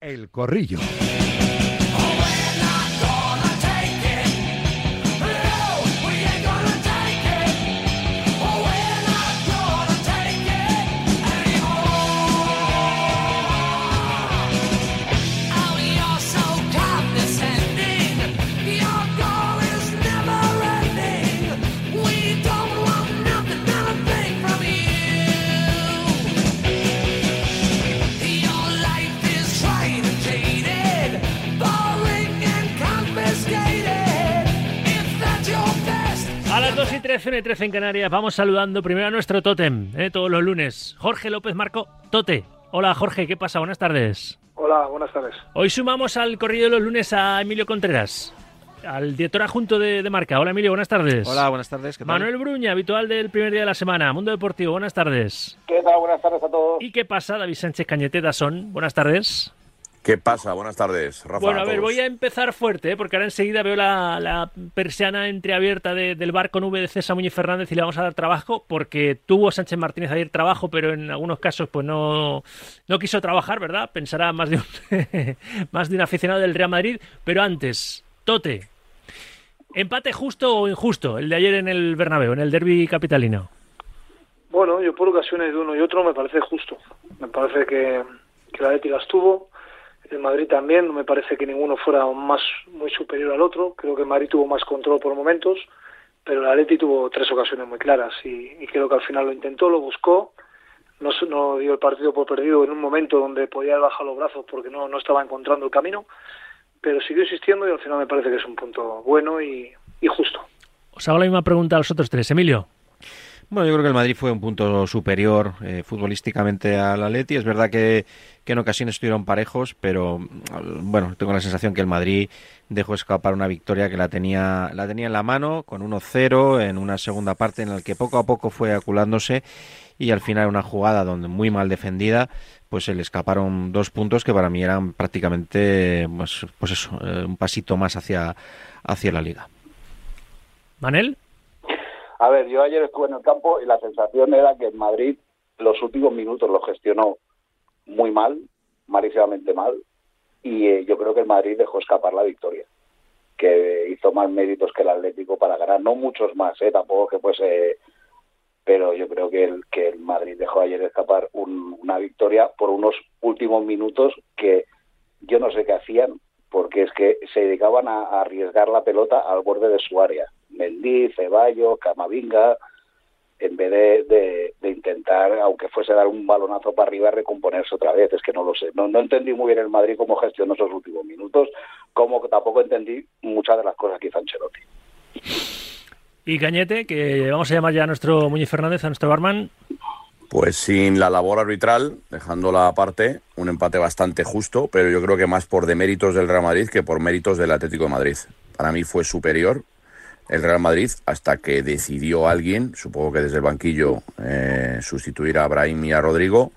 El Corrillo. 13, 1 y 13 en Canarias, vamos saludando primero a nuestro tótem, ¿eh? todos los lunes. Jorge López Marco, Tote. Hola Jorge, ¿qué pasa? Buenas tardes. Hola, buenas tardes. Hoy sumamos al corrido de los lunes a Emilio Contreras, al director adjunto de, de Marca. Hola Emilio, buenas tardes. Hola, buenas tardes. ¿qué tal? Manuel Bruña, habitual del primer día de la semana, Mundo Deportivo, buenas tardes. ¿Qué tal? Buenas tardes a todos. ¿Y qué pasa? David Sánchez Cañete Son, buenas tardes. ¿Qué pasa? Buenas tardes, Rafa. Bueno, a ver, voy a empezar fuerte, ¿eh? porque ahora enseguida veo la, la persiana entreabierta de- del bar con V de César Muñoz Fernández y le vamos a dar trabajo, porque tuvo Sánchez Martínez ayer trabajo, pero en algunos casos pues no, no quiso trabajar, ¿verdad? Pensará más de, un, más de un aficionado del Real Madrid. Pero antes, Tote, ¿empate justo o injusto el de ayer en el Bernabéu, en el derby capitalino? Bueno, yo por ocasiones de uno y otro me parece justo. Me parece que, que la Atleti las tuvo. El Madrid también. No me parece que ninguno fuera más muy superior al otro. Creo que el Madrid tuvo más control por momentos. Pero el Atleti tuvo tres ocasiones muy claras y, y creo que al final lo intentó, lo buscó. No, no dio el partido por perdido en un momento donde podía haber bajado los brazos porque no, no estaba encontrando el camino. Pero siguió insistiendo y al final me parece que es un punto bueno y, y justo. Os hago la misma pregunta a los otros tres. Emilio. Bueno, yo creo que el Madrid fue un punto superior eh, futbolísticamente al Atleti. Es verdad que, en ocasiones estuvieron parejos, pero mm, bueno, tengo la sensación que el Madrid dejó escapar una victoria que la tenía, la tenía en la mano, con 1-0 en una segunda parte en la que poco a poco fue aculándose y al final una jugada donde muy mal defendida, pues se le escaparon dos puntos que para mí eran prácticamente, pues, pues eso, eh, un pasito más hacia, hacia la liga. ¿Manel? A ver, yo ayer estuve en el campo y la sensación era que el Madrid los últimos minutos lo gestionó muy mal, malísimamente mal, y eh, yo creo que el Madrid dejó escapar la victoria, que hizo más méritos que el Atlético para ganar, no muchos más, eh, tampoco que fuese, pero yo creo que el, que el Madrid dejó ayer escapar un- una victoria por unos últimos minutos que yo no sé qué hacían, porque es que se dedicaban a arriesgar la pelota al borde de su área. Mendy, Ceballos, Camavinga, en vez de, de- de intentar, aunque fuese dar un balonazo para arriba, recomponerse otra vez. Es que no lo sé. No, no entendí muy bien el Madrid cómo gestionó esos últimos minutos, como que tampoco entendí muchas de las cosas que hizo Ancelotti. Y Cañete, que vamos a llamar ya a nuestro Muñoz Fernández, a nuestro barman. Pues sin la labor arbitral, dejándola aparte, un empate bastante justo, pero yo creo que más por deméritos del Real Madrid que por méritos del Atlético de Madrid. Para mí fue superior el Real Madrid hasta que decidió alguien, supongo que desde el banquillo, eh, sustituir a Brahim y a Rodrigo,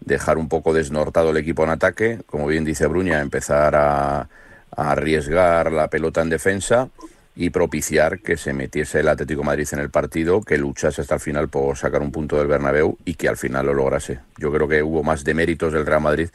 dejar un poco desnortado el equipo en ataque, como bien dice Bruña, empezar a, arriesgar la pelota en defensa y propiciar que se metiese el Atlético Madrid en el partido, que luchase hasta el final por sacar un punto del Bernabéu y que al final lo lograse. Yo creo que hubo más de méritos del Real Madrid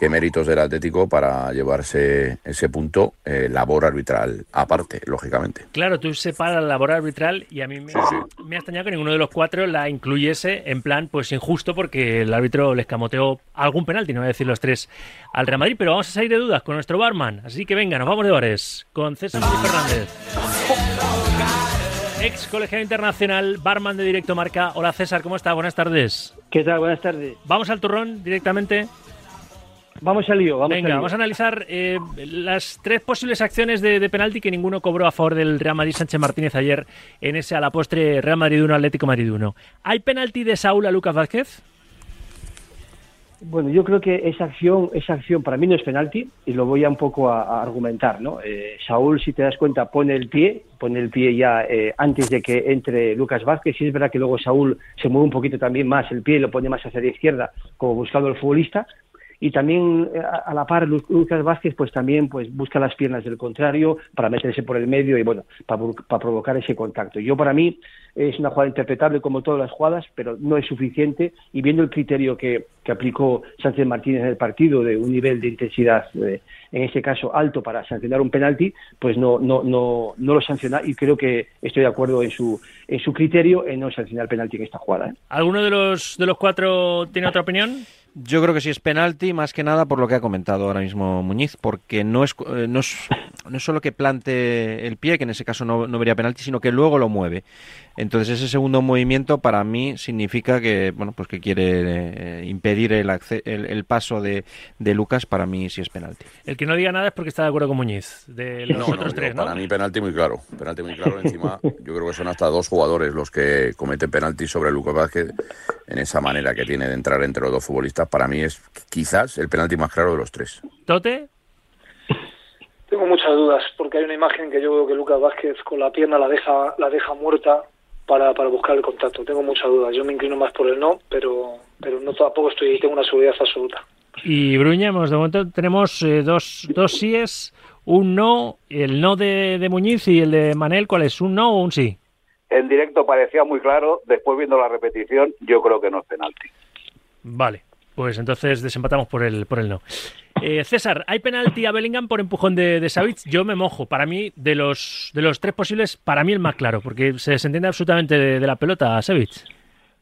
que méritos del Atlético para llevarse ese punto, eh, labor arbitral aparte, lógicamente. Claro, tú separas la labor arbitral y a mí me, Sí, me ha extrañado que ninguno de los cuatro la incluyese en plan pues injusto porque el árbitro les camoteó algún penalti, no voy a decir los tres, al Real Madrid, pero vamos a salir de dudas con nuestro barman. Así que venga, nos vamos de bares con César Muñoz Fernández. Ex colegiado internacional, barman de Directo Marca. Hola César, ¿cómo está? Buenas tardes. ¿Qué tal? Buenas tardes. Vamos al turrón directamente. Vamos al lío, vamos Venga, al lío. vamos a analizar eh, las tres posibles acciones de, de penalti que ninguno cobró a favor del Real Madrid Sánchez Martínez ayer en ese a la postre Real Madrid 1 Atlético Madrid 1. ¿Hay penalti de Saúl a Lucas Vázquez? Bueno, yo creo que esa acción, esa acción para mí no es penalti y lo voy a un poco a, a argumentar, ¿no? Eh, Saúl, si te das cuenta, pone el pie, pone el pie ya eh, antes de que entre Lucas Vázquez. Y es verdad que luego Saúl se mueve un poquito también más el pie y lo pone más hacia la izquierda, como buscando el futbolista. Y también eh, a, la par Lucas Vázquez pues también pues busca las piernas del contrario para meterse por el medio y bueno para, para provocar ese contacto yo para mí es una jugada interpretable como todas las jugadas pero no es suficiente y viendo el criterio que, aplicó Sánchez Martínez en el partido de un nivel de intensidad eh, en este caso alto para sancionar un penalti pues no no no no lo sanciona y creo que estoy de acuerdo en su en su criterio en no sancionar penalti en esta jugada ¿eh? ¿Alguno de los de los cuatro tiene otra opinión? Yo creo que sí es penalti, más que nada por lo que ha comentado ahora mismo Muñiz, porque no es, eh, no es, no es solo que plante el pie, que en ese caso no, no vería penalti, sino que luego lo mueve. Entonces ese segundo movimiento para mí significa que bueno pues que quiere eh, impedir el, el, paso de, de, Lucas, para mí sí es penalti. El que no diga nada es porque está de acuerdo con Muñiz, de los otros tres, Para mí penalti muy claro, penalti muy claro. Encima yo creo que son hasta dos jugadores los que cometen penalti sobre Lucas Vázquez en esa manera que tiene de entrar entre los dos futbolistas. Para mí es quizás el penalti más claro de los tres. ¿Tote? Tengo muchas dudas porque hay una imagen que yo veo que Lucas Vázquez con la pierna la deja la deja muerta para, para buscar el contacto. Tengo muchas dudas. Yo me inclino más por el no, pero pero no tampoco estoy tengo una seguridad absoluta. Y Bruñamos, de momento tenemos eh, dos, dos síes, un no, el no de, de Muñiz y el de Manel, ¿cuál es? ¿Un no o un sí? En directo parecía muy claro, después viendo la repetición, yo creo que no es penalti. Vale, pues entonces desempatamos por el, por el no. Eh, César, ¿hay penalti a Bellingham por empujón de, de Yo me mojo. Para mí, de los, de los tres posibles, para mí el más claro, porque se desentiende absolutamente de, la pelota a Savic.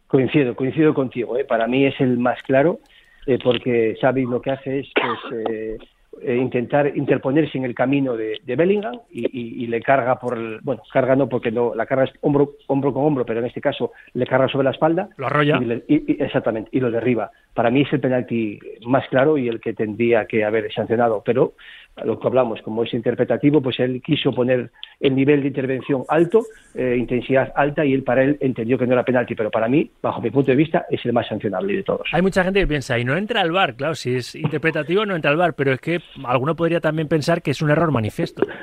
Coincido, coincido contigo. ¿eh? Para mí es el más claro, eh, porque Savic lo que hace es pues, eh, intentar interponerse en el camino de, Bellingham y, le carga por el, bueno, carga no porque no, la carga es hombro, hombro con hombro, pero en este caso le carga sobre la espalda. Lo arrolla. Y exactamente, y lo derriba. Para mí es el penalti más claro y el que tendría que haber sancionado, pero lo que hablamos, como es interpretativo, pues él quiso poner el nivel de intervención alto, eh, intensidad alta, y él para él entendió que no era penalti, pero para mí, bajo mi punto de vista, es el más sancionable de todos. Hay mucha gente que piensa, y no entra al bar, claro, si es interpretativo no entra al bar, pero es que alguno podría también pensar que es un error manifiesto.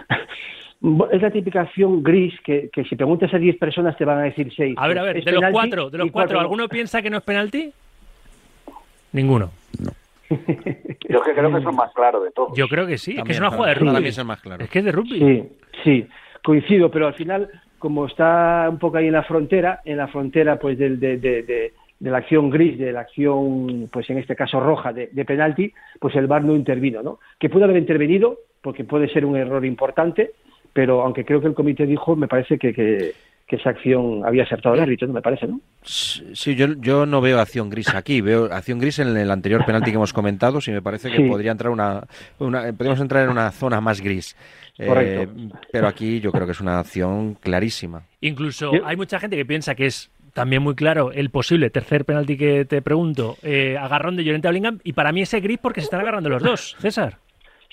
Es la típica acción gris que, si preguntas a 10 personas te van a decir 6. A ver, a ver, de los cuatro, de los cuatro, ¿alguno piensa que no es penalti? Ninguno. No. Yo que creo que es el más claro de todos. Yo creo que sí, es que es una jugada de rugby. Es, más claro. es que es de rugby. Sí, sí, coincido, pero al final, como está un poco ahí en la frontera, en la frontera pues de, de, de, la acción gris, de la acción, pues en este caso roja, de, penalti, pues el VAR no intervino, ¿no? Que pudo haber intervenido, porque puede ser un error importante, pero aunque creo que el comité dijo, me parece que, que que esa acción había acertado el árbitro, me parece, ¿no? Sí, yo, yo no veo acción gris aquí, veo acción gris en el anterior penalti que hemos comentado, sí me parece que podría entrar una, una, podríamos entrar en una zona más gris. Eh, pero aquí yo creo que es una acción clarísima. Incluso hay mucha gente que piensa que es también muy claro el posible tercer penalti que te pregunto, eh, agarrón de Llorente a Bellingham, y para mí ese gris porque se están agarrando los dos, César.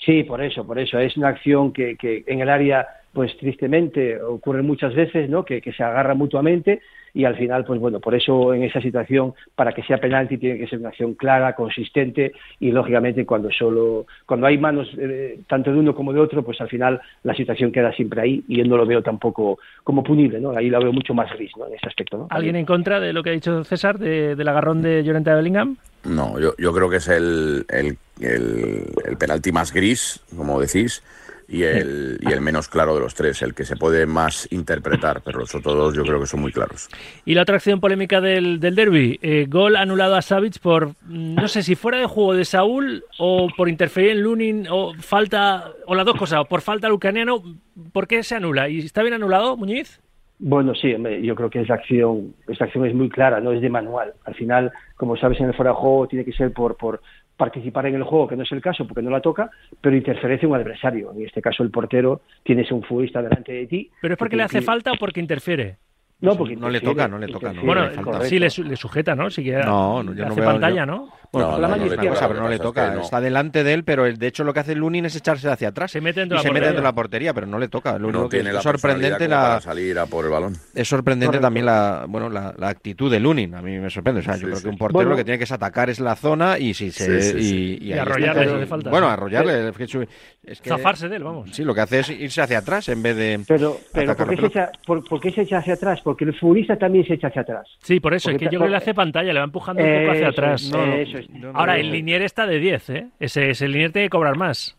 Sí, por eso, por eso. Es una acción que, que en el área pues tristemente ocurre muchas veces, ¿no? Que, se agarra mutuamente y al final, pues bueno, por eso en esa situación, para que sea penalti, tiene que ser una acción clara, consistente y lógicamente cuando solo, cuando hay manos eh, tanto de uno como de otro, pues al final la situación queda siempre ahí y yo no lo veo tampoco como punible, ¿no? Ahí lo veo mucho más gris, ¿no? En ese aspecto, ¿no? ¿Alguien en contra de lo que ha dicho César, del agarrón de Llorente de Bellingham? No, yo, yo creo que es el, el, el penalti más gris, como decís y el, y el menos claro de los tres, el que se puede más interpretar, pero los otros dos yo creo que son muy claros. Y la otra acción polémica del, del derby, eh, gol anulado a Savic por, mm, no sé si fuera de juego de Saúl o por interferir en Lunin o falta, o las dos cosas, o por falta lucaniano, ¿por qué se anula? ¿Y está bien anulado, Muñiz? Bueno, sí, yo creo que esa acción, esa acción es muy clara, no es de manual. Al final, como sabes, en el fuera de juego tiene que ser por, por, participar en el juego, que no es el caso porque no la toca, pero interferece un adversario. En este caso el portero, tienes un futbolista delante de ti. ¿Pero es porque le hace falta o porque interfiere? No, porque no le toca, no le toca. bueno, sí le, sujeta, ¿no? Si quiere, no, yo no veo, pantalla, ¿no? Bueno, la pero no le toca. Está delante de él, pero de hecho lo que hace Lunin es echarse hacia atrás. Se mete dentro, y la, se portería. mete dentro de la portería, pero no le toca. Lo no tiene es sorprendente la salir a por el balón. Es sorprendente también la bueno la, actitud de Lunin. A mí me sorprende. O sea, yo creo que un portero lo que tiene que es atacar es la zona y si se y, arrollarle hace falta. Bueno, arrollarle. Es que, Zafarse de él, vamos. Sí, lo que hace es irse hacia atrás en vez de. Pero, pero ¿por, qué se echa, por, qué se echa hacia atrás? Porque el futbolista también se echa hacia atrás. Sí, por eso, es que yo creo que le hace pantalla, le va empujando un poco hacia Eso atrás. es, No, no. eso es. Ahora, el Linier está de 10, ¿eh? Ese, ese Linier tiene que cobrar más.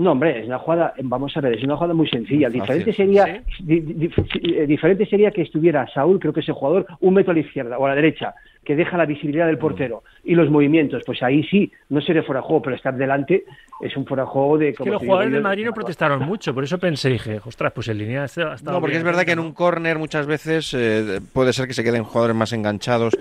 No, hombre, es una jugada, vamos a ver, es una jugada muy sencilla. Fácil. Diferente sería, di- di- di- eh, diferente sería que estuviera Saúl, creo que ese jugador, un metro a la izquierda o a la derecha, que deja la visibilidad Mm. del portero y los movimientos, pues ahí sí, no sería fuera de juego, pero estar delante es un fuera de juego de... Es que los jugadores del Madrid no protestaron mucho, por eso pensé, dije, ostras, pues el Linier ha estado No, porque bien, es verdad que en un córner muchas veces eh, puede ser que se queden jugadores más enganchados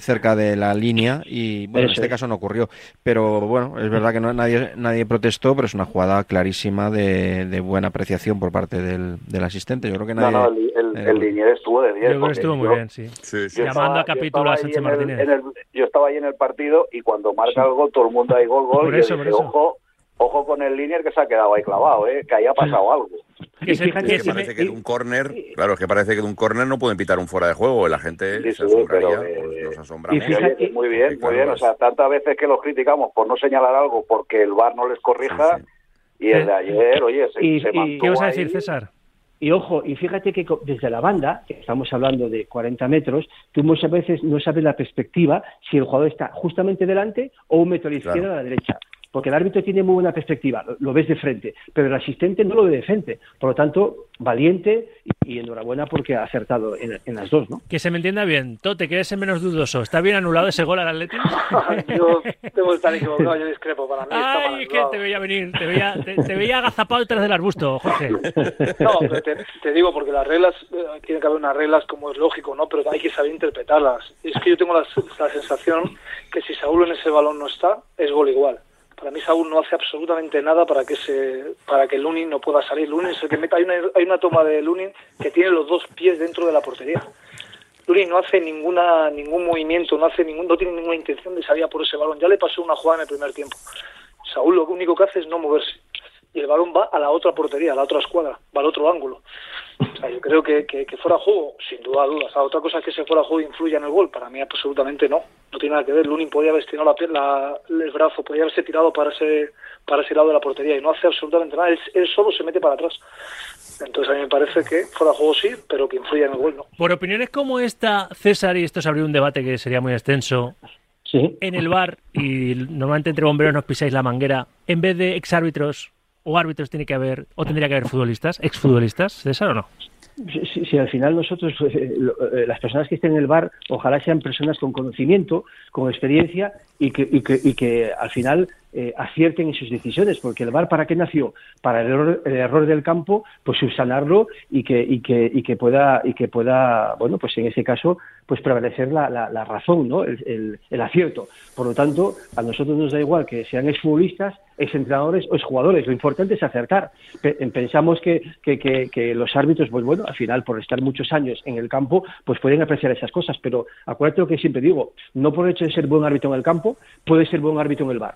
cerca de la línea y bueno, en este es. caso no ocurrió. Pero bueno, es verdad que no, nadie, nadie protestó, pero es una jugada clarísima de, de buena apreciación por parte del, del asistente. Yo creo que No, nadie... no, el, el, eh, el Linier estuvo de 10. Yo creo que estuvo muy yo- bien, sí. Sí, sí. Llamando a estaba- capítulo a Sánchez en el- Martínez. en el- yo estaba ahí en el partido y cuando marca el gol, todo el mundo ahí gol, gol. Por y yo eso, por eso. Ojo, ojo con el Linier que se ha quedado ahí clavado, ¿eh? que ahí ha pasado algo. Que Y se- fíjate que Es que se parece me- que de un córner, claro, es que parece que de un córner no pueden pitar un fuera de juego, la gente Sí, se sí, asombraría, pero, eh, pues nos y asombramos. Y, fíjate- muy bien, Sí, muy bien. O es- sea, tantas veces que los criticamos por no señalar algo porque el VAR no les corrija. Sí, Y el de ayer, oye, se, Y- se y- mantuvo ¿Qué vas a ahí. decir, César? Y ojo, y fíjate que desde la banda, que estamos hablando de 40 metros, tú muchas veces no sabes la perspectiva si el jugador está justamente delante o un metro a la izquierda Claro. o a la derecha. Porque el árbitro tiene muy buena perspectiva, lo, lo ves de frente, pero el asistente no lo ve de frente. Por lo tanto, valiente y, y enhorabuena porque ha acertado en, en las dos, ¿no? Que se me entienda bien. Tote, que eres el menos dudoso. ¿Está bien anulado ese gol al Atlético? yo tengo que estar equivocado, yo discrepo. Para mí está mal Ay, es que anulado. te veía venir, te veía, te, te veía agazapado detrás del arbusto, Jorge. No, pero te, te digo, porque las reglas, eh, tiene que haber unas reglas como es lógico, ¿no? Pero hay que saber interpretarlas. Y es que yo tengo la, la sensación que si Saúl en ese balón no está, es gol igual. Para mí Saúl no hace absolutamente nada para que se, para que Lunin no pueda salir. Lunin es el que mete, hay una, hay una toma de Lunin que tiene los dos pies dentro de la portería. Lunin no hace ninguna ningún movimiento, no hace ningún, no tiene ninguna intención de salir a por ese balón. Ya le pasó una jugada en el primer tiempo. Saúl lo único que hace es no moverse. Y el balón va a la otra portería, a la otra escuadra, va al otro ángulo. O sea, yo creo que, que, que fuera juego, sin duda dudas. Ahora, otra cosa es que ese fuera juego influya en el gol. Para mí, absolutamente no. No tiene nada que ver. Lunin podía haber estirado la pierna, el brazo, podía haberse tirado para ese, para ese lado de la portería y no hace absolutamente nada. Él, él solo se mete para atrás. Entonces, a mí me parece que fuera juego sí, pero que influya en el gol no. Por opiniones como esta, César, y esto se abrió un debate que sería muy extenso, Sí. en el bar, y normalmente entre bomberos nos pisáis la manguera, en vez de exárbitros o árbitros tiene que haber, o tendría que haber futbolistas, exfutbolistas, César o no? Si, al final nosotros, eh, lo- eh, las personas que estén en el bar, ojalá sean personas con conocimiento, con experiencia y que, y que, y que al final eh, acierten en sus decisiones, porque el bar para qué nació, para el error, el error del campo, pues subsanarlo y que, y que, y que pueda, y que pueda, bueno, pues en ese caso, pues prevalecer la, la, razón, ¿no? El, el- acierto. Por lo tanto, a nosotros nos da igual que sean exfutbolistas, exentrenadores o exjugadores. Lo importante es acertar. Pe- Pensamos que, que, que, que los árbitros, pues bueno, al final, por estar muchos años en el campo, pues pueden apreciar esas cosas. Pero acuérdate lo que siempre digo, no por el hecho de ser buen árbitro en el campo, puede ser buen árbitro en el bar.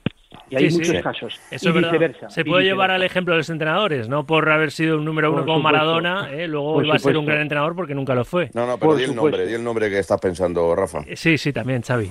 Y hay Sí, muchos Sí. casos. Eso y es verdad. viceversa. Se y puede llevar al ejemplo de los entrenadores, no por haber sido un número uno Por como supuesto. Maradona, ¿eh? luego Por iba a ser un gran entrenador porque nunca lo fue. No, no, pero Por di el supuesto. nombre, di el nombre que estás pensando, Rafa. Eh, Sí, sí, también, Xavi.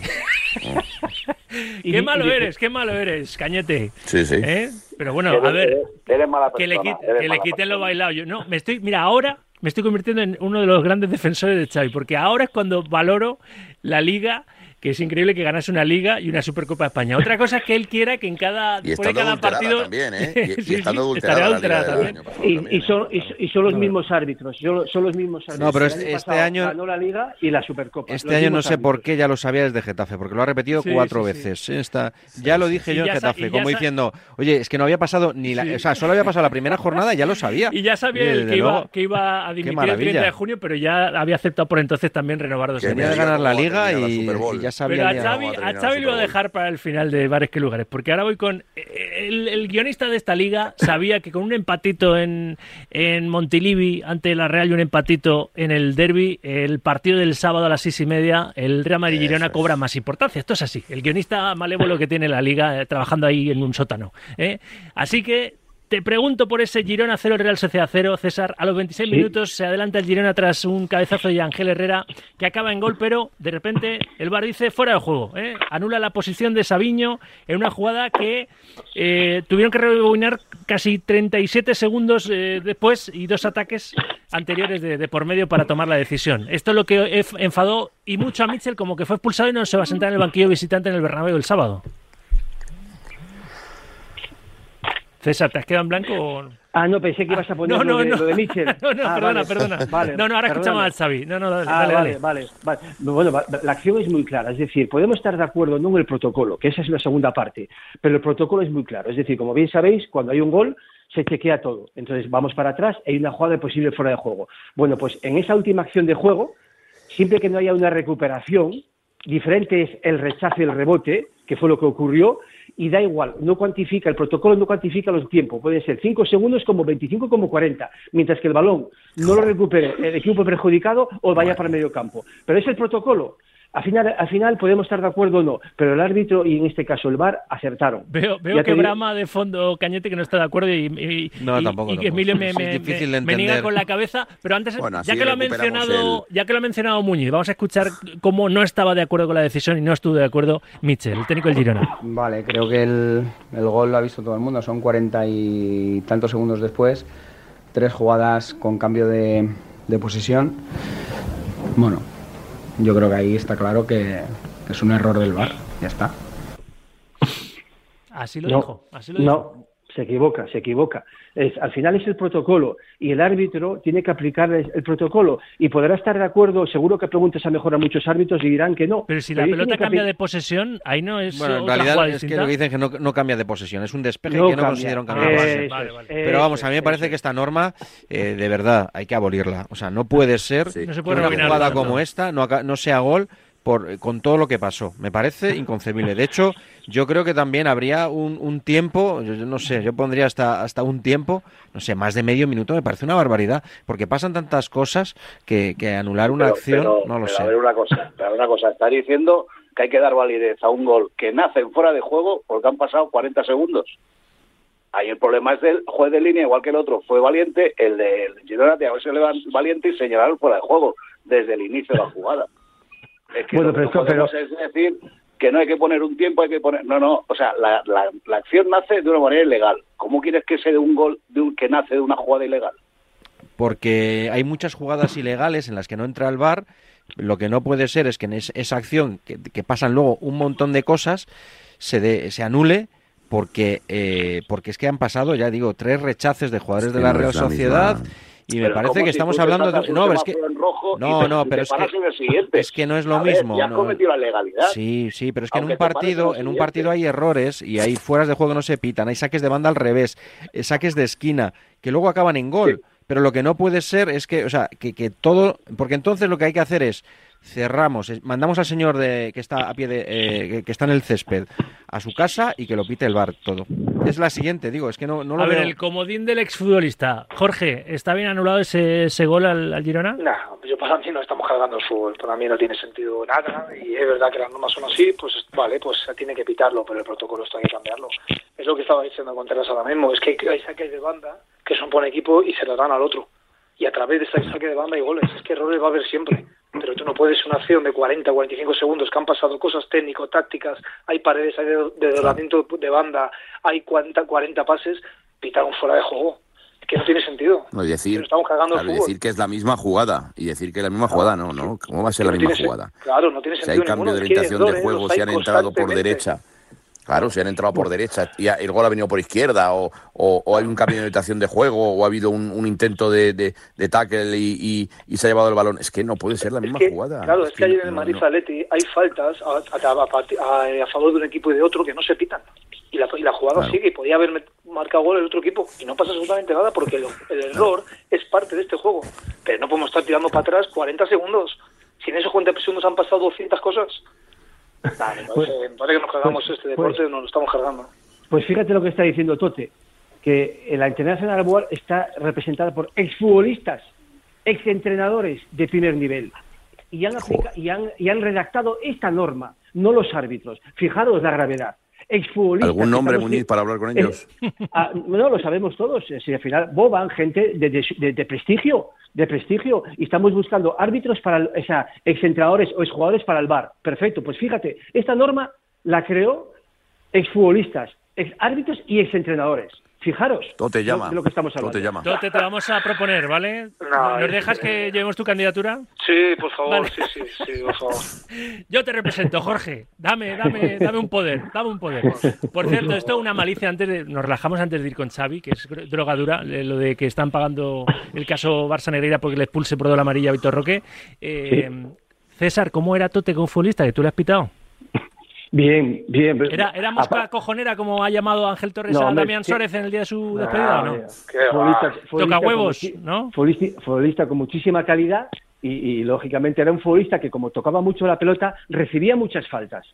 Y- qué y- malo y- eres, qué malo eres, cañete. Sí, sí. ¿Eh? Pero bueno, Eres- a ver, eres- eres mala que le, persona, quit- eres que le quiten lo persona. bailado. Yo, no, me estoy, mira, ahora me estoy convirtiendo en uno de los grandes defensores de Xavi, porque ahora es cuando valoro la liga, que es increíble que ganase una liga y una Supercopa de España. Otra cosa es que él quiera que en cada, Y por estando cada partido también, ¿eh? Y, y Sí, estando sí, adulterada estaría la Liga adulterada del también. año Y, también, y son, ¿eh? y, y son los mismos árbitros, son, son los mismos árbitros. No, pero El este- año este pasado año- ganó la Liga y la Supercopa. Este año no sé por qué ya lo sabía desde Getafe, porque lo ha repetido Sí, cuatro sí, sí. veces. Esta, ya lo dije Y yo en Getafe, y como diciendo, oye, es que no había pasado ni la, Sí. o sea, solo había pasado la primera jornada y ya lo sabía. Y ya sabía él desde que iba, luego, que iba a dimitir el maravilla. 30 de junio, pero ya había aceptado por entonces también renovar dos Tenía años. de me ganar la liga y, y ya sabía Pero a. Xavi, a lo voy a dejar para el final de bares que lugares, porque ahora voy con... El, el guionista de esta liga sabía que con un empatito en, en Montilivi ante la Real y un empatito en el derby, el partido del sábado a las seis y media, el Real Madrid Girona cobra más importancia. Esto es así. El guionista malévolo que tiene la liga eh, trabajando ahí en un sótano. ¿eh? Así que Te pregunto por ese Girona 0 Real Sociedad 0, César. A los 26 minutos se adelanta el Girona tras un cabezazo de Ángel Herrera que acaba en gol, pero de repente el VAR dice fuera de juego. ¿eh? Anula la posición de Sabiño en una jugada que eh, tuvieron que rebobinar casi 37 segundos eh, después y dos ataques anteriores de, de, por medio para tomar la decisión. Esto es lo que enfadó y mucho a Mitchell, como que fue expulsado y no se va a sentar en el banquillo visitante en el Bernabéu el sábado. César, ¿te has quedado en blanco o Ah, no, pensé que ibas a poner no, no, lo, de, no. lo de Mitchell. no, no, Ah, perdona, vale. perdona. Vale, no, no, ahora escuchamos al Xavi. No, no, dale, Ah, dale, vale, dale. vale, vale. Bueno, la acción es muy clara. Es decir, podemos estar de acuerdo no en el protocolo, que esa es la segunda parte, pero el protocolo es muy claro. Es decir, como bien sabéis, cuando hay un gol, se chequea todo. Entonces vamos para atrás y hay una jugada de posible fuera de juego. Bueno, pues en esa última acción de juego, siempre que no haya una recuperación, diferente es el rechazo y el rebote, que fue lo que ocurrió, y da igual, no cuantifica, el protocolo no cuantifica los tiempos, pueden ser 5 segundos como 25 como 40, mientras que el balón no lo recupere el equipo perjudicado o vaya para medio campo. Pero es el protocolo. Al final, al final podemos estar de acuerdo o no, pero el árbitro y en este caso el VAR acertaron. Veo, veo que brama de fondo Cañete que no está de acuerdo y, y- No, y- tampoco, y que. Emilio me, Es me- difícil me- me niega con la cabeza. Pero antes, Bueno, ya que lo ha mencionado, el- ya que lo ha mencionado Muñiz, vamos a escuchar cómo no estaba de acuerdo con la decisión y no estuvo de acuerdo Mitchell, el técnico del Girona. Vale, creo que el, el gol lo ha visto todo el mundo. Son cuarenta y tantos segundos después. Tres jugadas con cambio de, de posición. Bueno, yo creo que ahí está claro que es un error del VAR. Ya está. Así lo No, dijo, así lo dijo. Se equivoca, se equivoca. Es, al final es el protocolo y el árbitro tiene que aplicar el, el protocolo y podrá estar de acuerdo, seguro que preguntas a mejor a muchos árbitros y dirán que no. Pero si la pelota cambia de posesión, ahí no es Bueno, en otra realidad es que lo que dicen es que no, no cambia de posesión, es un despeje No que no cambia. considera un cambio de vale, posesión. vale, vale. Pero vamos, a mí me parece eso. que esta norma, eh, de verdad, hay que abolirla. O sea, no puede ser Sí. No se puede una jugada como esta no, no sea gol por, eh, con todo lo que pasó. Me parece inconcebible. De hecho, yo creo que también habría un, un tiempo, yo, yo no sé, yo pondría hasta, hasta un tiempo, no sé, más de medio minuto, me parece una barbaridad, porque pasan tantas cosas que, que anular una Pero- acción, pero- no lo pero sé. A ver una cosa, pero a ver una cosa, está diciendo que hay que dar validez a un gol que nace en fuera de juego porque han pasado 40 segundos. Ahí el problema es del juez de línea, igual que el otro fue valiente, el de Girona que haberse valiente y señalar fuera de juego desde el inicio de la jugada. Es que Bueno, lo que pero no esto- es decir que no hay que poner un tiempo, hay que poner... No, no, o sea, la, la, la acción nace de una manera ilegal. ¿Cómo quieres que sea de un gol de un, que nace de una jugada ilegal? porque hay muchas jugadas ilegales en las que no entra el VAR. Lo que no puede ser es que en es- esa acción, que, que pasan luego un montón de cosas, se, de- se anule porque, eh, porque es que han pasado, ya digo, tres rechaces de jugadores Es de la no Real Sociedad. misma. Y me parece ¿cómo que si estamos hablando de... No, pero es que... No, te- no, pero es que, es que no es lo A ver, mismo. ya no. la legalidad. Sí, sí, pero es que en un partido, en un partido hay errores y hay fueras de juego que no se pitan, hay saques de banda al revés, eh, saques de esquina, que luego acaban en gol. Pero lo que no puede ser es que, o sea, que, que todo, porque entonces lo que hay que hacer es cerramos, es- mandamos al señor de, que está a pie de, eh, que, que está en el césped a su casa y que lo pite el bar todo. Es la siguiente, digo, es que no, no lo a ver, veo. el comodín del exfutbolista. Jorge, ¿está bien anulado ese, ese gol al, al Girona? Nah, yo para mí no estamos cargando el fútbol, para mí no tiene sentido nada y es verdad que las normas son así, pues vale, pues se tiene que pitarlo, pero el protocolo esto hay que cambiarlo. Es lo que estaba diciendo Contreras ahora mismo, es que hay saques de banda que son por equipo y se lo dan al otro. Y a través de ese saque de banda hay goles, es que errores va a haber siempre. Pero tú no puedes una acción de 40 45 segundos que han pasado cosas técnico-tácticas, hay paredes, hay de, de de banda, hay 40, 40 pases, pitar un fuera de juego. Que no tiene sentido. No, y decir, estamos cagando el claro, fútbol. decir que es la misma jugada. Y decir que es la misma jugada, no, no. ¿Cómo va a ser la misma jugada? Claro, no tiene Si sentido hay cambio de ninguno. Es que orientación de juego, si hay han entrado por derecha. Claro, si han entrado por derecha y, el gol ha venido por izquierda, o, o- o hay un cambio de orientación de juego, o ha habido un, un intento de, de, de tackle y, y- y se ha llevado el balón. Es que no puede ser la Es misma que, jugada. Claro, es que ayer en el Madrid no. Hay faltas a, a- a- a- a favor de un equipo y de otro que no se pitan. Y la, y la jugada Claro. sigue y podía haber marcado gol el otro equipo. Y no pasa absolutamente nada porque el, el error es parte de este juego. Pero no podemos estar tirando para atrás 40 segundos. Si en esos 40 segundos han pasado 200 cosas. Pues- parece, que nos cargamos pues- este deporte, pues- nos lo estamos cargando. Pues fíjate lo que está diciendo Tote, que la Internacional Board está representada por exfutbolistas, exentrenadores de primer nivel. Y han, aplica- y, han, y han redactado esta norma, no los árbitros. Fijaros la gravedad. Exfutbolistas. ¿Algún nombre, Muñiz, para hablar con ellos? Ah, no, lo sabemos todos. Si al final Boban, gente de, de, de, prestigio, de prestigio, y estamos buscando árbitros para, o sea, exentrenadores o exjugadores para el bar. Perfecto, pues fíjate, esta norma la creó exfutbolistas, ex árbitros y exentrenadores. Fijaros te llama. de lo que estamos hablando. te llama. te vamos a proponer, ¿vale? No, ¿Nos dejas que llevemos tu candidatura? Sí, por favor, sí, sí, sí, por favor. Yo te represento, Jorge. Dame, dame, dame un poder, dame un poder. Por cierto, esto es una malicia antes de, nos relajamos antes de ir con Xavi, que es drogadura, lo de que están pagando el caso Barça Negreira porque le expulse por la amarilla a Víctor Roque. Eh, César, ¿cómo era Tote como futbolista que tú le has pitado? Bien, bien. ¿Era, era mosca cojonera como ha llamado Ángel Torres a Damián Suárez en el día de su despedida o no? Futbolista, Toca huevos, ¿no? Futbolista, con muchísima calidad y, lógicamente era un futbolista que como tocaba mucho la pelota recibía muchas faltas.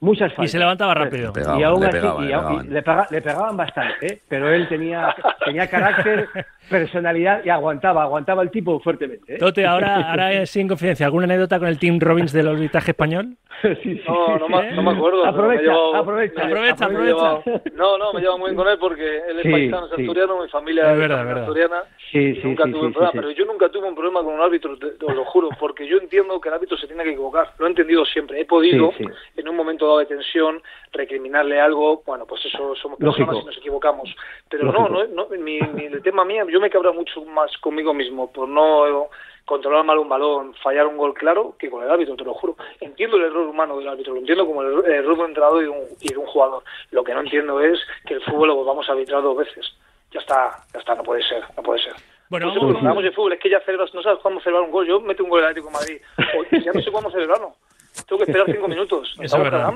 Muchas faltas. Y se levantaba rápido. y aún así, le, pegaban bastante, ¿eh? pero él tenía, tenía carácter, personalidad y aguantaba, aguantaba el tipo fuertemente. ¿eh? Tote, ahora, ahora sin confidencia, ¿alguna anécdota con el Team Robbins del orbitaje español? no, no me, no me acuerdo. Aprovecha, aprovecha, aprovecha, aprovecha. no, no, me llevo muy bien con él porque él es paisano, es asturiano, mi familia es, verdad, es asturiana. Sí, nunca tuve un problema, pero yo nunca tuve un problema con un árbitro, te, lo juro, porque yo entiendo que el árbitro se tiene que equivocar. Lo he entendido siempre. He podido, en un momento dado de tensión, recriminarle algo. Bueno, pues eso somos personas y nos equivocamos. Pero no, no, no mi, el tema mío, yo me cabra mucho más conmigo mismo por no controlar mal un balón, fallar un gol claro, que con el árbitro, te lo juro. Entiendo el error humano del árbitro, lo entiendo como el error de un entrenador y de un, y de un jugador. Lo que no entiendo es que el fútbol lo volvamos a arbitrar dos veces. Ya está, ya está, no puede ser, no puede ser. Bueno, pues hablamos de fútbol, es que ya celebras, no sabes cuándo celebrar un gol. Yo meto un gol del Atlético de Madrid, o ya no sé cuándo celebrarlo tengo que esperar cinco minutos. Eso es, verdad.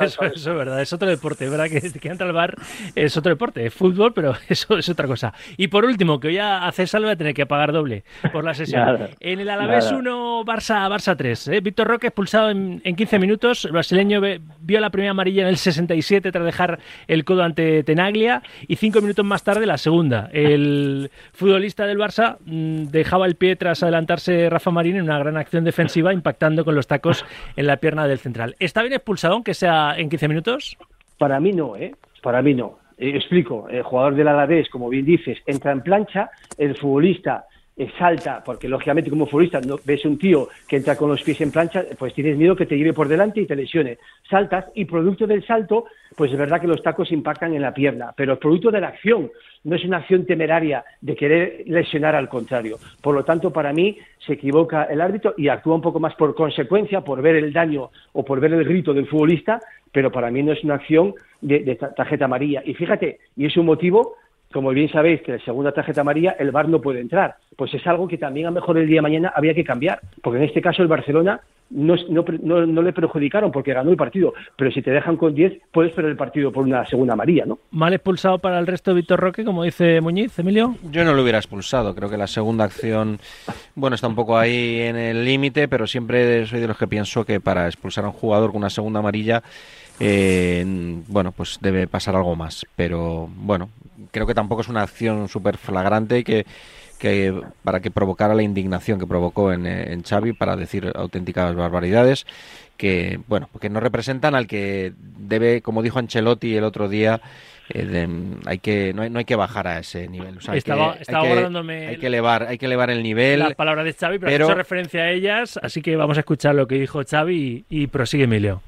eso, es verdad, es otro deporte, ¿verdad? Que, que entra al bar es otro deporte, es fútbol, pero eso es otra cosa. Y por último, que hoy a César le va a tener que pagar doble por la sesión. en el Alavés 1, Barça, Barça 3. ¿eh? Víctor Roque expulsado en, en 15 minutos. El brasileño vio la primera amarilla en el 67 tras dejar el codo ante Tenaglia. Y cinco minutos más tarde la segunda. El futbolista del Barça mm, dejaba el pie tras adelantarse Rafa Marín en una gran acción defensiva, impactando con los tacos en la pierna del central. ¿Está bien expulsado aunque sea en 15 minutos? Para mí no, ¿eh? Para mí no. Eh, explico, el jugador del Alavés, como bien dices, entra en plancha, el futbolista salta, porque lógicamente como futbolista no, ves un tío que entra con los pies en plancha, pues tienes miedo que te lleve por delante y te lesione. Saltas y producto del salto, pues es verdad que los tacos impactan en la pierna, pero producto de la acción, no es una acción temeraria de querer lesionar al contrario. Por lo tanto, para mí se equivoca el árbitro y actúa un poco más por consecuencia, por ver el daño o por ver el grito del futbolista, pero para mí no es una acción de, de tarjeta amarilla. Y fíjate, y es un motivo como bien sabéis que la segunda tarjeta amarilla el VAR no puede entrar. Pues es algo que también a lo mejor el día de mañana había que cambiar, porque en este caso el Barcelona no, no, le perjudicaron porque ganó el partido, pero si te dejan con 10 puedes perder el partido por una segunda amarilla, ¿no? Mal expulsado para el resto de Víctor Roque, como dice Muñiz, Emilio. Yo no lo hubiera expulsado, creo que la segunda acción, bueno, está un poco ahí en el límite, pero siempre soy de los que pienso que para expulsar a un jugador con una segunda amarilla eh, bueno, pues debe pasar algo más. Pero bueno, creo que tampoco es una acción súper flagrante que, que para que provocara la indignación que provocó en, en Xavi para decir auténticas barbaridades que bueno que no representan al que debe como dijo Ancelotti el otro día eh, hay que no hay, no hay, que bajar a ese nivel hay estaba, que, hay, que, elevar hay que elevar el nivel la palabra de Xavi pero, pero... hecho referencia a ellas así que vamos a escuchar lo que dijo Xavi y, y prosigue Emilio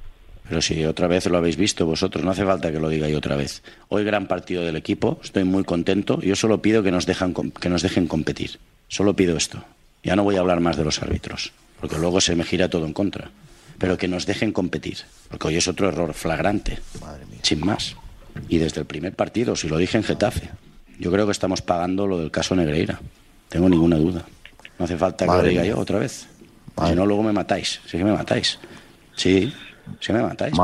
pero si otra vez lo habéis visto vosotros, no hace falta que lo diga yo otra vez. Hoy gran partido del equipo, estoy muy contento. Yo solo pido que nos, dejan, que nos dejen competir. Solo pido esto. Ya no voy a hablar más de los árbitros, porque luego se me gira todo en contra. Pero que nos dejen competir, porque hoy es otro error flagrante, sin más. Y desde el primer partido, si lo dije en Getafe, yo creo que estamos pagando lo del caso Negreira. Tengo ninguna duda. No hace falta que lo diga yo otra vez. Si no, luego me matáis. Sí que me matáis. Sí, si me matáis,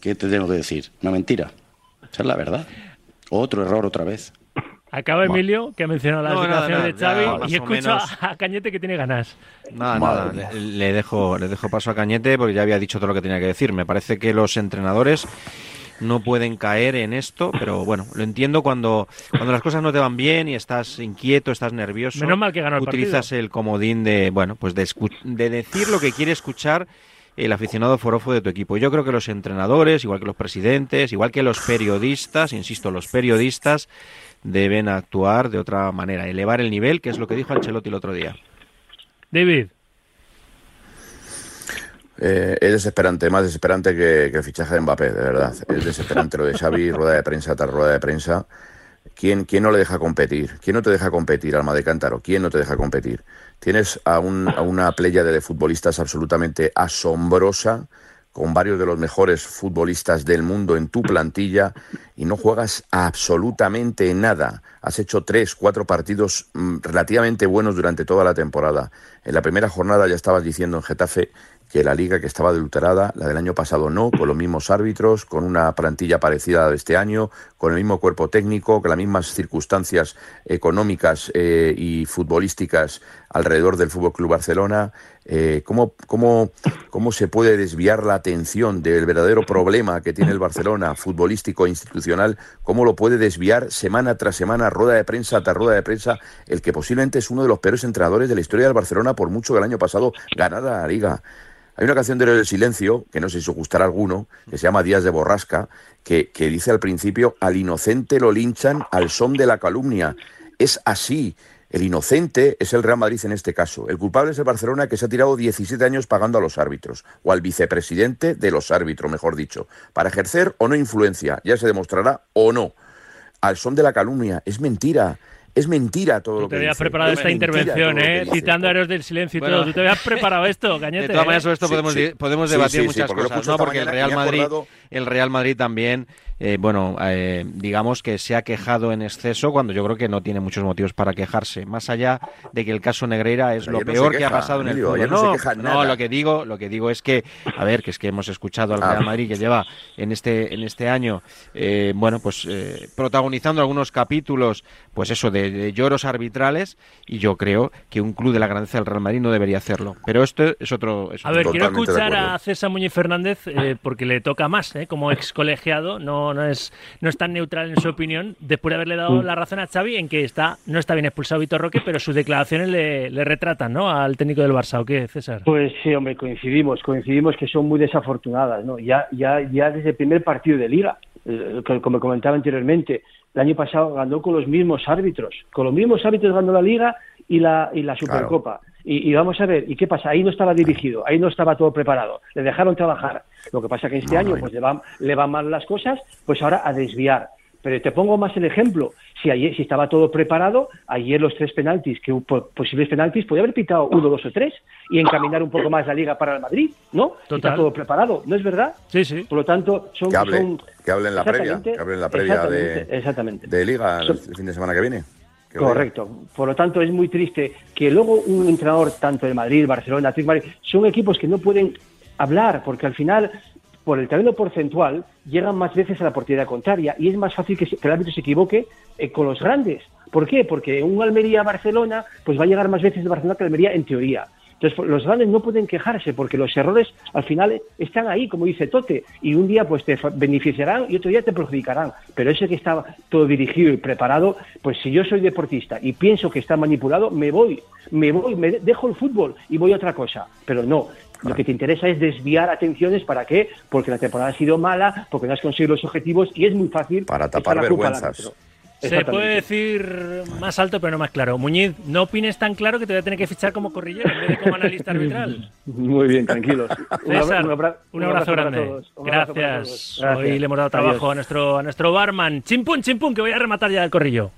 ¿qué, te tengo que decir? ¿Una mentira? Esa es la verdad. Otro error otra vez. Acaba Emilio, que ha mencionado la declaración de Xavi, y escucha a Cañete que tiene ganas. Nada, nada, le, dejo, le dejo paso a Cañete porque ya había dicho todo lo que tenía que decir. Me parece que los entrenadores no pueden caer en esto, pero bueno, lo entiendo cuando, cuando las cosas no te van bien y estás inquieto, estás nervioso. Menos mal que ganó el Utilizas el comodín de, bueno, pues de, de decir lo que quiere escuchar el aficionado forofo de tu equipo. Yo creo que los entrenadores, igual que los presidentes, igual que los periodistas, insisto, los periodistas deben actuar de otra manera, elevar el nivel, que es lo que dijo Ancelotti el otro día. David. Eh, es desesperante, más desesperante que, el fichaje de Mbappé, de verdad. Es desesperante lo de Xavi, rueda de prensa tras rueda de prensa. ¿Quién, ¿Quién no le deja competir? ¿Quién no te deja competir, Alma de Cántaro? ¿Quién no te deja competir? Tienes a, un, a una playa de futbolistas absolutamente asombrosa, con varios de los mejores futbolistas del mundo en tu plantilla y no juegas absolutamente nada. Has hecho tres, cuatro partidos mm, relativamente buenos durante toda la temporada. En la primera jornada ya estabas diciendo en Getafe que la liga que estaba adulterada, la del año pasado no, con los mismos árbitros, con una plantilla parecida a la de este año, con el mismo cuerpo técnico, con las mismas circunstancias económicas eh, y futbolísticas alrededor del Fútbol Club Barcelona. Eh, ¿cómo, cómo, cómo se puede desviar la atención del verdadero problema que tiene el Barcelona, futbolístico e institucional? ¿Cómo lo puede desviar semana tras semana, rueda de prensa tras rueda de prensa, el que posiblemente es uno de los peores entrenadores de la historia del Barcelona, por mucho que el año pasado ganara la Liga? Hay una canción de del Silencio, que no sé si os gustará alguno, que se llama Días de Borrasca, que, que dice al principio, al inocente lo linchan al son de la calumnia. Es así. El inocente es el Real Madrid en este caso. El culpable es el Barcelona que se ha tirado 17 años pagando a los árbitros, o al vicepresidente de los árbitros, mejor dicho, para ejercer o no influencia. Ya se demostrará o no. Al son de la calumnia. Es mentira. Es mentira todo lo que Tú te habías preparado esta intervención, ¿eh? Citando a Héroes del Silencio y todo. Tú te habías preparado esto, Cañete. De todas maneras, sobre esto podemos, Sí, podemos Sí, debatir sí, sí, muchas cosas, ¿no? Porque el Real Madrid, acordado- el Real Madrid también, eh, bueno, eh, digamos que se ha quejado en exceso cuando yo creo que no tiene muchos motivos para quejarse. Más allá de que el caso Negreira es lo no peor que ha pasado en el fútbol. no No, lo que digo, lo que digo es que, a ver, que es que hemos escuchado al Ah. Real Madrid que lleva en este en este año, eh, bueno, pues eh, protagonizando algunos capítulos, pues eso de, de lloros arbitrales y yo creo que un club de la grandeza del Real Madrid no debería hacerlo. Pero esto es otro. es A otro- ver, quiero escuchar a César Muñoz Fernández eh, porque le toca más, ¿eh? como ex colegiado, no, no, es, no es tan neutral en su opinión, después de haberle dado la razón a Xavi en que está no está bien expulsado Vitor Roque, pero sus declaraciones le, le retratan ¿no? al técnico del Barça, ¿o qué, César? Pues sí, hombre, coincidimos, coincidimos que son muy desafortunadas, ¿no? Ya, ya, ya desde el primer partido de Liga, eh, co- como comentaba anteriormente, el año pasado ganó con los mismos árbitros, con los mismos árbitros ganó la Liga y la, y la Supercopa. Y, y vamos a ver, ¿y qué pasa? Ahí no estaba dirigido, ahí no estaba todo preparado, le dejaron trabajar. Lo que pasa que este No, año pues le van, le van mal las cosas, pues ahora a desviar. Pero te pongo más el ejemplo. Si ayer, si estaba todo preparado, ayer los tres penaltis, que posibles penaltis, podía haber pitado uno, dos o tres y encaminar un poco más la liga para el Madrid, ¿no? Total. Está todo preparado, ¿no es verdad? Sí, sí. Por lo tanto, son... Que hable, son- que hable en la previa, que hable en la previa de, exactamente, de Liga el, Son- el fin de semana que viene. Correcto. Por lo tanto, es muy triste que luego un entrenador, tanto de Madrid, Barcelona, Atlético Madrid, son equipos que no pueden hablar, porque al final, por el terreno porcentual, llegan más veces a la portería contraria y es más fácil que el árbitro se equivoque eh, con los grandes. ¿Por qué? Porque un Almería-Barcelona, pues va a llegar más veces de Barcelona que Almería en teoría. Entonces, pues, los grandes no pueden quejarse porque los errores al final están ahí, como dice Tote, y un día pues te beneficiarán y otro día te perjudicarán. Pero ese que está todo dirigido y preparado, pues si yo soy deportista y pienso que está manipulado, me voy, me voy, me de- dejo el fútbol y voy a otra cosa. Pero no, lo que te interesa es desviar atenciones, ¿para qué? Porque la temporada ha sido mala, porque no has conseguido los objetivos y es muy fácil Para tapar vergüenzas. Se puede decir más alto, pero no más claro. Muñiz, no opines tan claro que te voy a tener que fichar como corrillero en vez de como analista arbitral. Muy bien, tranquilos. Un abra- César, un abra- un abrazo grande. todos. Un abrazo para Gracias. Hoy le hemos dado trabajo Adiós. a nuestro, a nuestro barman. Chimpún, chimpún, que voy a rematar ya el corrillo.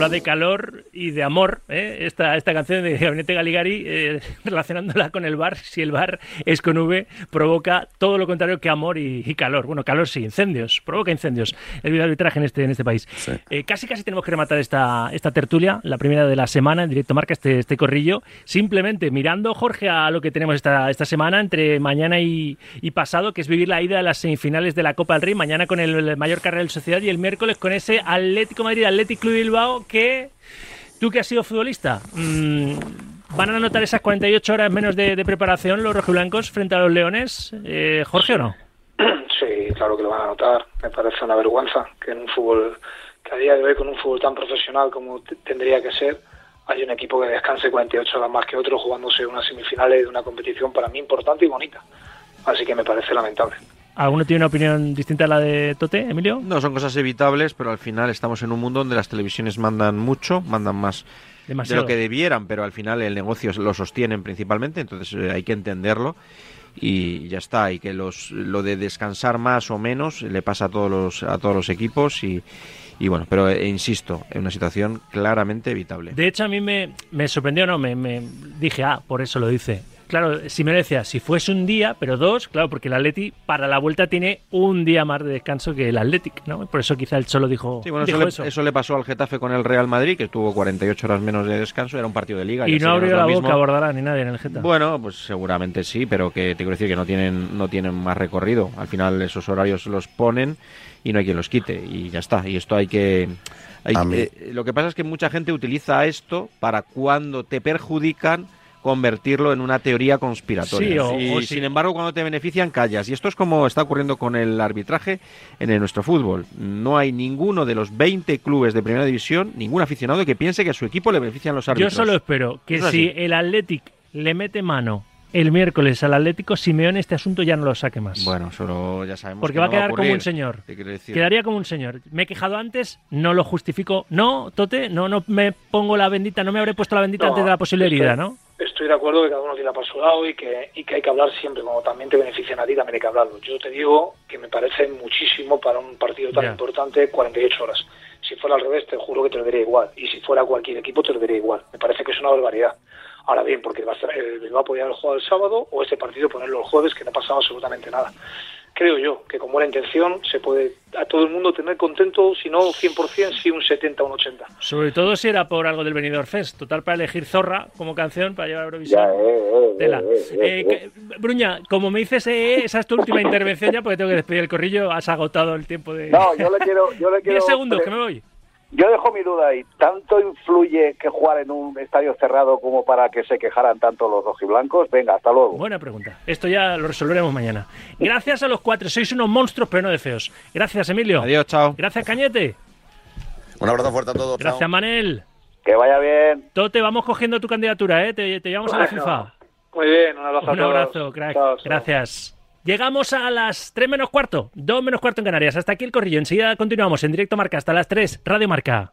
Habla de calor y de amor, ¿eh? esta, esta canción de Gabinete Galigari, eh, relacionándola con el bar. Si el bar es con V, provoca todo lo contrario que amor y, y calor. Bueno, calor sí, incendios, provoca incendios. El arbitraje en este, en este país. Sí. Eh, casi casi tenemos que rematar esta, esta tertulia, la primera de la semana, en directo marca este, este corrillo. Simplemente mirando, Jorge, a lo que tenemos esta, esta semana, entre mañana y, y pasado, que es vivir la ida de las semifinales de la Copa del Rey. Mañana con el, mayor carrera del Sociedad y el miércoles con ese Atlético Madrid, Atlético Club Bilbao, que tú que has sido futbolista, mm, ¿van a notar esas 48 horas menos de, preparación los rojiblancos frente a los leones? Eh, Jorge o no? Sí, claro que lo van a notar. Me parece una vergüenza que en un fútbol que a día de hoy con un fútbol tan profesional como tendría que ser, hay un equipo que descanse 48 horas más que otro jugándose unas semifinales de una competición para mí importante y bonita. Así que me parece lamentable. ¿Alguno tiene una opinión distinta a la de Tote, Emilio? No, son cosas evitables, pero al final estamos en un mundo donde las televisiones mandan mucho, mandan más de lo que debieran, pero al final el negocio lo sostienen principalmente, entonces eh, hay que entenderlo y ya está. Y que los, lo de descansar más o menos le pasa a todos los, a todos los equipos y, y bueno, pero eh, insisto, en una situación claramente evitable. De hecho, a mí me, me sorprendió, no, me, me dije, ah, por eso lo dice claro, si me decía, si fuese un día, pero dos, claro, porque el Atleti para la vuelta tiene un día más de descanso que el Athletic, ¿no? Por eso quizá el Cholo dijo, sí, bueno, eso, Le, pasó al Getafe con el Real Madrid, que tuvo 48 horas menos de descanso, era un partido de liga. Y no abrió la boca, abordará ni nadie en el Getafe. Bueno, pues seguramente sí, pero que te quiero decir que no tienen, no tienen más recorrido. Al final esos horarios los ponen y no hay quien los quite, y ya está. Y esto hay que... Eh, lo que pasa es que mucha gente utiliza esto para cuando te perjudican convertirlo en una teoría conspiratoria. y sin embargo, cuando te benefician, callas. Y esto es como está ocurriendo con el arbitraje en nuestro fútbol. No hay ninguno de los 20 clubes de primera división, ningún aficionado que piense que a su equipo le benefician los árbitros. Yo solo espero que si el Athletic le mete mano el miércoles al Atlético, Simeone este asunto ya no lo saque más. Bueno, solo ya sabemos. Porque va a quedar como un señor. Quedaría como un señor. Me he quejado antes, no lo justifico. No, Tote, no, no me pongo la bendita, no me habré puesto la bendita antes de la posible herida, ¿no? Estoy de acuerdo que cada uno tiene para su lado y que, y que hay que hablar siempre, como también te benefician a ti, también hay que hablarlo. Yo te digo que me parece muchísimo para un partido tan importante 48 horas. Si fuera al revés, te juro que te lo diría igual. Y si fuera cualquier equipo, te lo diría igual. Me parece que es una barbaridad. Ahora bien, porque va a, ser, el va a poder jugar el sábado o este partido ponerlo el jueves, que no ha pasado absolutamente nada creo yo que con buena intención se puede a todo el mundo tener contento, si no 100%, si un 70 o un 80. Sobre todo si era por algo del Benidorm Fest, total para elegir Zorra como canción para llevar a Eurovisión. Tela. Bruña, como me dices, esa es tu última intervención ya porque tengo que despedir el corrillo, has agotado el tiempo de... No, yo le quiero... Yo le quiero 10 segundos, que me voy. Yo dejo mi duda ahí. ¿Tanto influye que jugar en un estadio cerrado como para que se quejaran tanto los rojiblancos? Venga, hasta luego. Buena pregunta. Esto ya lo resolveremos mañana. Gracias a los cuatro. Sois unos monstruos, pero no de feos. Gracias, Emilio. Adiós, chao. Gracias, Cañete. Un abrazo fuerte a todos. Gracias, Manel. Que vaya bien. Tote, vamos cogiendo tu candidatura, ¿eh? Te, llevamos a la FIFA. Muy bien, un abrazo. Un abrazo, crack. Gracias. Llegamos a las 3 menos cuarto, 2 menos cuarto en Canarias. Hasta aquí el corrillo. Enseguida continuamos en directo Marca hasta las 3, Radio Marca.